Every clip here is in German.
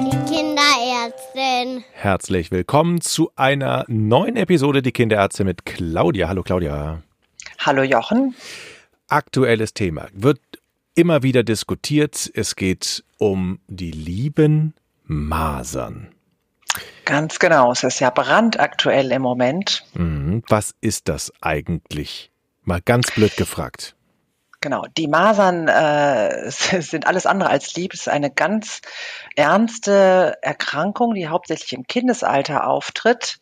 Die Kinderärztin. Herzlich willkommen zu einer neuen Episode Die Kinderärzte mit Claudia. Hallo Claudia. Hallo Jochen. Aktuelles Thema wird immer wieder diskutiert. Es geht um die lieben Masern. Ganz genau, es ist ja brandaktuell im Moment. Mhm. Was ist das eigentlich? Mal ganz blöd gefragt. Genau, die Masern äh, sind alles andere als lieb. Es ist eine ganz ernste Erkrankung, die hauptsächlich im Kindesalter auftritt,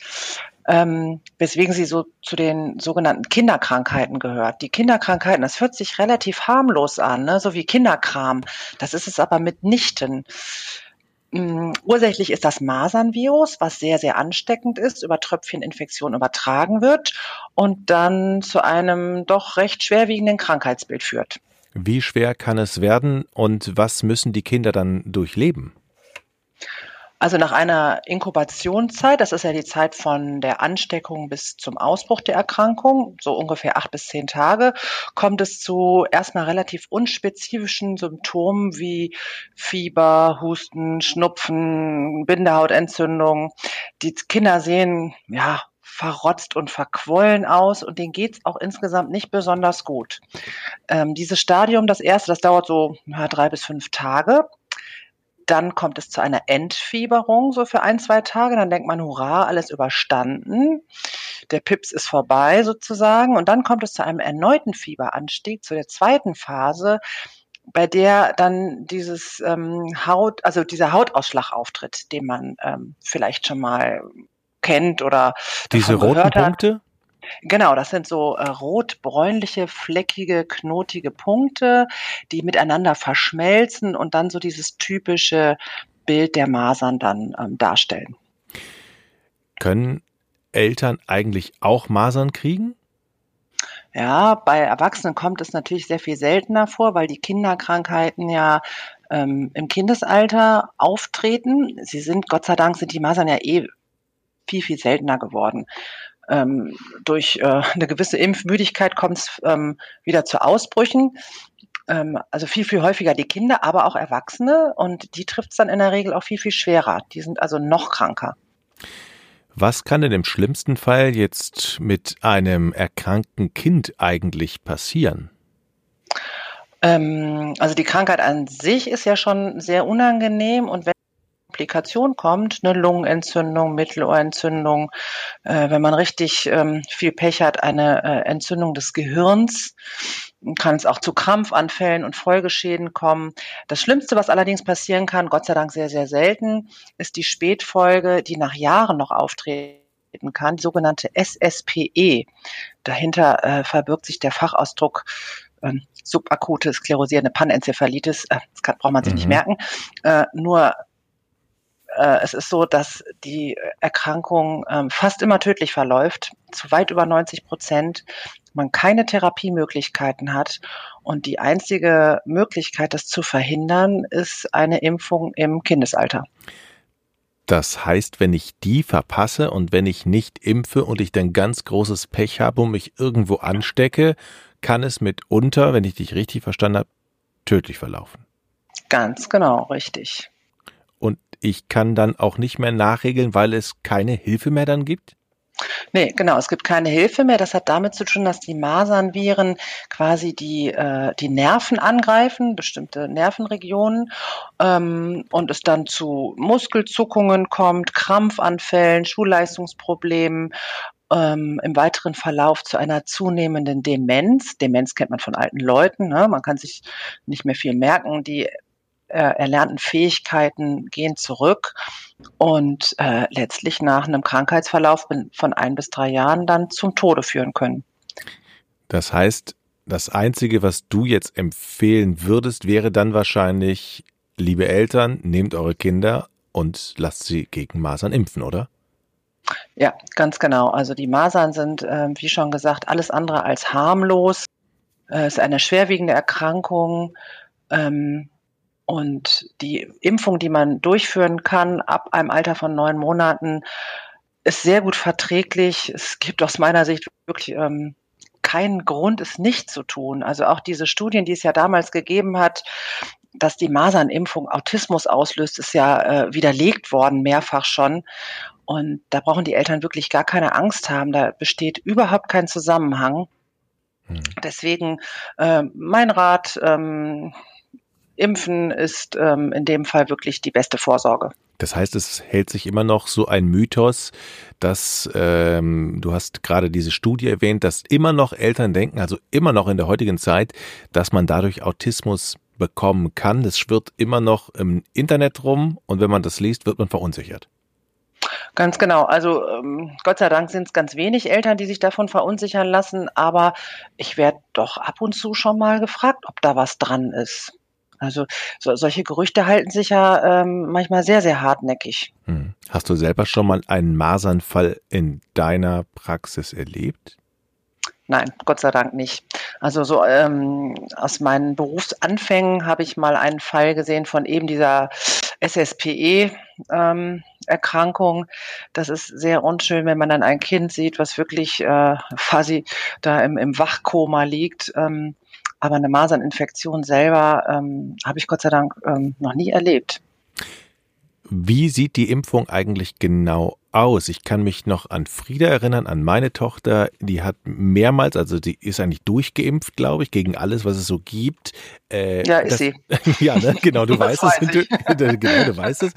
ähm, weswegen sie so zu den sogenannten Kinderkrankheiten gehört. Die Kinderkrankheiten, das hört sich relativ harmlos an, ne? so wie Kinderkram. Das ist es aber mitnichten. Mm, Ursächlich ist das Masernvirus, was sehr, sehr ansteckend ist, über Tröpfcheninfektion übertragen wird und dann zu einem doch recht schwerwiegenden Krankheitsbild führt. Wie schwer kann es werden und was müssen die Kinder dann durchleben? Also nach einer Inkubationszeit, das ist ja die Zeit von der Ansteckung bis zum Ausbruch der Erkrankung, so ungefähr acht bis zehn Tage, kommt es zu erstmal relativ unspezifischen Symptomen wie Fieber, Husten, Schnupfen, Bindehautentzündung. Die Kinder sehen, ja, verrotzt und verquollen aus und denen geht's auch insgesamt nicht besonders gut. Ähm, dieses Stadium, das erste, das dauert so ja, drei bis fünf Tage. Dann kommt es zu einer Entfieberung, so für ein, zwei Tage. Dann denkt man, hurra, alles überstanden. Der Pips ist vorbei sozusagen. Und dann kommt es zu einem erneuten Fieberanstieg, zu der zweiten Phase, bei der dann dieses ähm, Haut, also dieser Hautausschlag auftritt, den man ähm, vielleicht schon mal kennt oder Diese roten gehört hat. Genau, das sind so äh, rot-bräunliche, fleckige, knotige Punkte, die miteinander verschmelzen und dann so dieses typische Bild der Masern dann ähm, darstellen. Können Eltern eigentlich auch Masern kriegen? Ja, bei Erwachsenen kommt es natürlich sehr viel seltener vor, weil die Kinderkrankheiten ja ähm, im Kindesalter auftreten. Sie sind, Gott sei Dank, sind die Masern ja eh viel, viel seltener geworden. Ähm, durch äh, eine gewisse Impfmüdigkeit kommt es ähm, wieder zu Ausbrüchen. Ähm, also viel, viel häufiger die Kinder, aber auch Erwachsene. Und die trifft es dann in der Regel auch viel, viel schwerer. Die sind also noch kranker. Was kann denn im schlimmsten Fall jetzt mit einem erkrankten Kind eigentlich passieren? Ähm, also die Krankheit an sich ist ja schon sehr unangenehm und wenn Komplikation kommt, eine Lungenentzündung, Mittelohrentzündung, äh, wenn man richtig ähm, viel Pech hat, eine äh, Entzündung des Gehirns, kann es auch zu Krampfanfällen und Folgeschäden kommen. Das Schlimmste, was allerdings passieren kann, Gott sei Dank sehr, sehr selten, ist die Spätfolge, die nach Jahren noch auftreten kann, die sogenannte SSPE. Dahinter äh, verbirgt sich der Fachausdruck ähm, subakute sklerosierende Panenzephalitis. Äh, das kann, braucht man sich nicht Mhm. merken. Äh, nur äh, es ist so, dass die Erkrankung ähm, fast immer tödlich verläuft, zu weit über 90 Prozent. Man keine Therapiemöglichkeiten hat und die einzige Möglichkeit, das zu verhindern, ist eine Impfung im Kindesalter. Das heißt, wenn ich die verpasse und wenn ich nicht impfe und ich dann ganz großes Pech habe und mich irgendwo anstecke, kann es mitunter, wenn ich dich richtig verstanden habe, tödlich verlaufen. Ganz genau, richtig. Ich kann dann auch nicht mehr nachregeln, weil es keine Hilfe mehr dann gibt? Nee, genau, es gibt keine Hilfe mehr. Das hat damit zu tun, dass die Masernviren quasi die, äh, die Nerven angreifen, bestimmte Nervenregionen, ähm, und es dann zu Muskelzuckungen kommt, Krampfanfällen, Schulleistungsproblemen, ähm, im weiteren Verlauf zu einer zunehmenden Demenz. Demenz kennt man von alten Leuten, ne? man kann sich nicht mehr viel merken. Die äh, erlernten Fähigkeiten gehen zurück und äh, letztlich nach einem Krankheitsverlauf von ein bis drei Jahren dann zum Tode führen können. Das heißt, das Einzige, was du jetzt empfehlen würdest, wäre dann wahrscheinlich, liebe Eltern, nehmt eure Kinder und lasst sie gegen Masern impfen, oder? Ja, ganz genau. Also die Masern sind, äh, wie schon gesagt, alles andere als harmlos. Es äh, ist eine schwerwiegende Erkrankung. Ähm, und die Impfung, die man durchführen kann ab einem Alter von neun Monaten, ist sehr gut verträglich. Es gibt aus meiner Sicht wirklich ähm, keinen Grund, es nicht zu tun. Also auch diese Studien, die es ja damals gegeben hat, dass die Masernimpfung Autismus auslöst, ist ja äh, widerlegt worden, mehrfach schon. Und da brauchen die Eltern wirklich gar keine Angst haben. Da besteht überhaupt kein Zusammenhang. Hm. Deswegen äh, mein Rat, ähm, Impfen ist ähm, in dem Fall wirklich die beste Vorsorge. Das heißt, es hält sich immer noch so ein Mythos, dass ähm, du hast gerade diese Studie erwähnt, dass immer noch Eltern denken, also immer noch in der heutigen Zeit, dass man dadurch Autismus bekommen kann. Das schwirrt immer noch im Internet rum und wenn man das liest, wird man verunsichert. Ganz genau. Also ähm, Gott sei Dank sind es ganz wenig Eltern, die sich davon verunsichern lassen, aber ich werde doch ab und zu schon mal gefragt, ob da was dran ist. Also so, solche Gerüchte halten sich ja ähm, manchmal sehr, sehr hartnäckig. Hm. Hast du selber schon mal einen Masernfall in deiner Praxis erlebt? Nein, Gott sei Dank nicht. Also so ähm, aus meinen Berufsanfängen habe ich mal einen Fall gesehen von eben dieser SSPE-Erkrankung. Ähm, das ist sehr unschön, wenn man dann ein Kind sieht, was wirklich äh, quasi da im, im Wachkoma liegt. Ähm, aber eine Maserninfektion selber ähm, habe ich Gott sei Dank ähm, noch nie erlebt. Wie sieht die Impfung eigentlich genau aus? Ich kann mich noch an Frieda erinnern, an meine Tochter, die hat mehrmals, also die ist eigentlich durchgeimpft, glaube ich, gegen alles, was es so gibt. Äh, ja, ist das, sie. ja, ne? genau, du weißt es. Du, genau, du weißt es.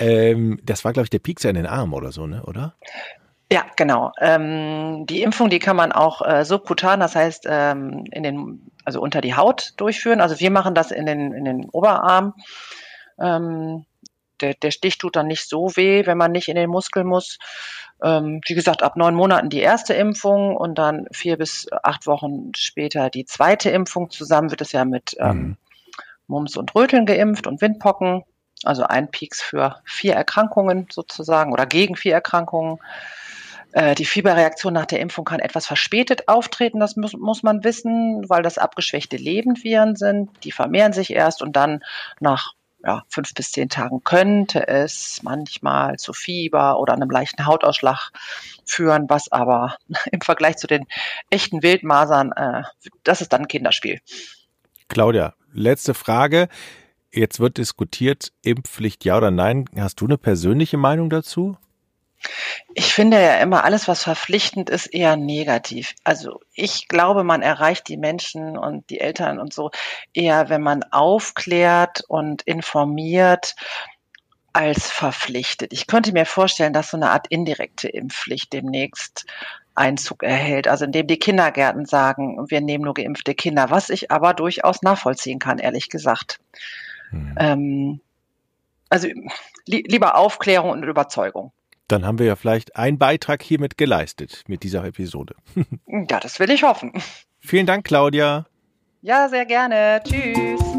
Ähm, das war, glaube ich, der Piekser in den Arm oder so, ne? oder? Ja, genau. Ähm, die Impfung, die kann man auch äh, subkutan, das heißt ähm, in den, also unter die Haut durchführen. Also wir machen das in den, in den Oberarm. Ähm, der, der Stich tut dann nicht so weh, wenn man nicht in den Muskel muss. Ähm, wie gesagt, ab neun Monaten die erste Impfung und dann vier bis acht Wochen später die zweite Impfung. Zusammen wird es ja mit ähm, mhm. Mumps und Röteln geimpft und Windpocken. Also ein Peaks für vier Erkrankungen sozusagen oder gegen vier Erkrankungen. Äh, die Fieberreaktion nach der Impfung kann etwas verspätet auftreten, das muss, muss man wissen, weil das abgeschwächte Lebendviren sind. Die vermehren sich erst und dann nach ja, fünf bis zehn Tagen könnte es manchmal zu Fieber oder einem leichten Hautausschlag führen, was aber im Vergleich zu den echten Wildmasern, äh, das ist dann ein Kinderspiel. Claudia, letzte Frage. Jetzt wird diskutiert, Impfpflicht ja oder nein. Hast du eine persönliche Meinung dazu? Ich finde ja immer alles, was verpflichtend ist, eher negativ. Also ich glaube, man erreicht die Menschen und die Eltern und so eher, wenn man aufklärt und informiert als verpflichtet. Ich könnte mir vorstellen, dass so eine Art indirekte Impfpflicht demnächst Einzug erhält, also indem die Kindergärten sagen, wir nehmen nur geimpfte Kinder, was ich aber durchaus nachvollziehen kann, ehrlich gesagt. Hm. Ähm, also li lieber Aufklärung und Überzeugung. Dann haben wir ja vielleicht einen Beitrag hiermit geleistet mit dieser Episode. ja, das will ich hoffen. Vielen Dank, Claudia. Ja, sehr gerne. Tschüss.